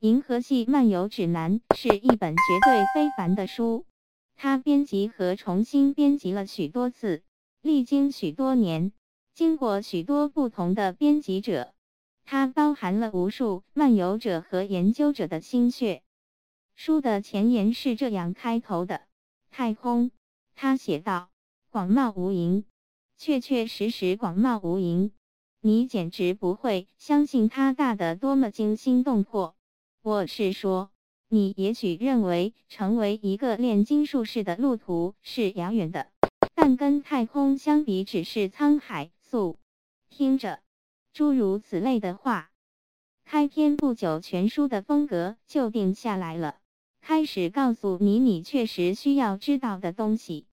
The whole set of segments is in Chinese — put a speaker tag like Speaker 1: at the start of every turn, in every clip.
Speaker 1: 银河系漫游指南》是一本绝对非凡的书，它编辑和重新编辑了许多次，历经许多年，经过许多不同的编辑者，它包含了无数漫游者和研究者的心血。书的前言是这样开头的：“太空，他写道，广袤无垠，确确实实广袤无垠。你简直不会相信它大得多么惊心动魄。我是说，你也许认为成为一个炼金术士的路途是遥远的，但跟太空相比，只是沧海粟。听着，诸如此类的话，开篇不久，全书的风格就定下来了。”开始告诉你你确实需要知道的东西，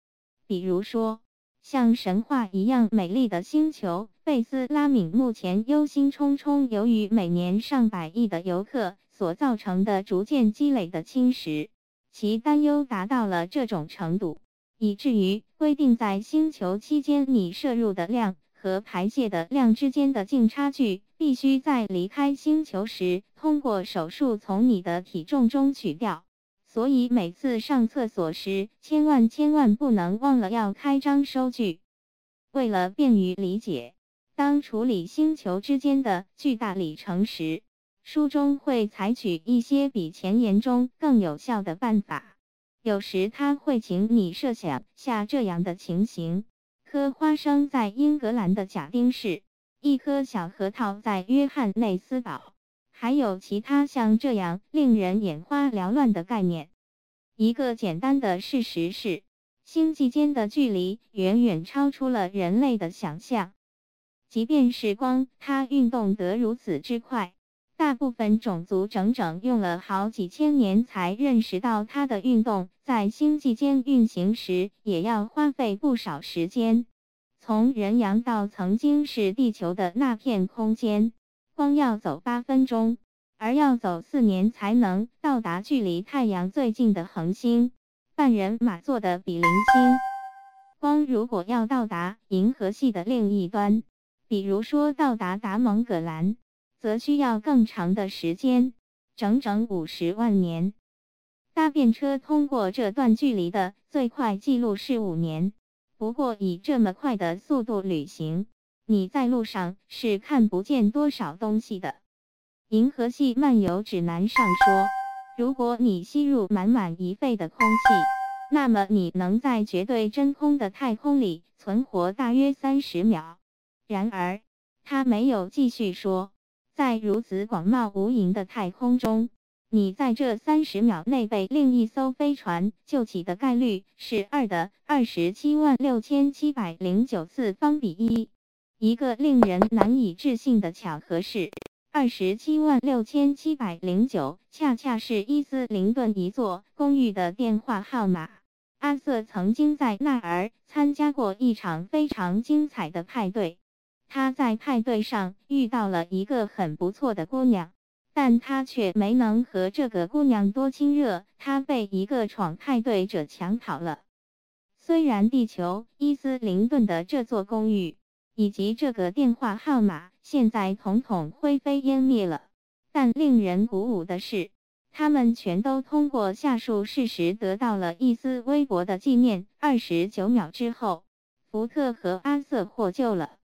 Speaker 1: 比如说像神话一样美丽的星球贝斯拉敏，目前忧心忡忡，由于每年上百亿的游客所造成的逐渐积累的侵蚀，其担忧达到了这种程度，以至于规定在星球期间你摄入的量和排泄的量之间的净差距，必须在离开星球时通过手术从你的体重中取掉。所以每次上厕所时，千万千万不能忘了要开张收据。为了便于理解，当处理星球之间的巨大里程时，书中会采取一些比前言中更有效的办法。有时他会请你设想下这样的情形：颗花生在英格兰的贾丁市，一颗小核桃在约翰内斯堡。还有其他像这样令人眼花缭乱的概念。一个简单的事实是，星际间的距离远远超出了人类的想象。即便是光，它运动得如此之快，大部分种族整整用了好几千年才认识到它的运动在星际间运行时也要花费不少时间。从人羊到曾经是地球的那片空间。光要走八分钟，而要走四年才能到达距离太阳最近的恒星。半人马座的比邻星。光如果要到达银河系的另一端，比如说到达达蒙葛兰，则需要更长的时间，整整五十万年。搭便车通过这段距离的最快记录是五年。不过以这么快的速度旅行。你在路上是看不见多少东西的。银河系漫游指南上说，如果你吸入满满一肺的空气，那么你能在绝对真空的太空里存活大约三十秒。然而，他没有继续说，在如此广袤无垠的太空中，你在这三十秒内被另一艘飞船救起的概率是二的二十七万六千七百零九次方比一。一个令人难以置信的巧合是，二十七万六千七百零九恰恰是伊斯林顿一座公寓的电话号码。阿瑟曾经在那儿参加过一场非常精彩的派对，他在派对上遇到了一个很不错的姑娘，但他却没能和这个姑娘多亲热，他被一个闯派对者抢跑了。虽然地球伊斯林顿的这座公寓。以及这个电话号码现在统统灰飞烟灭了，但令人鼓舞的是，他们全都通过下述事实得到了一丝微薄的纪念。二十九秒之后，福特和阿瑟获救了。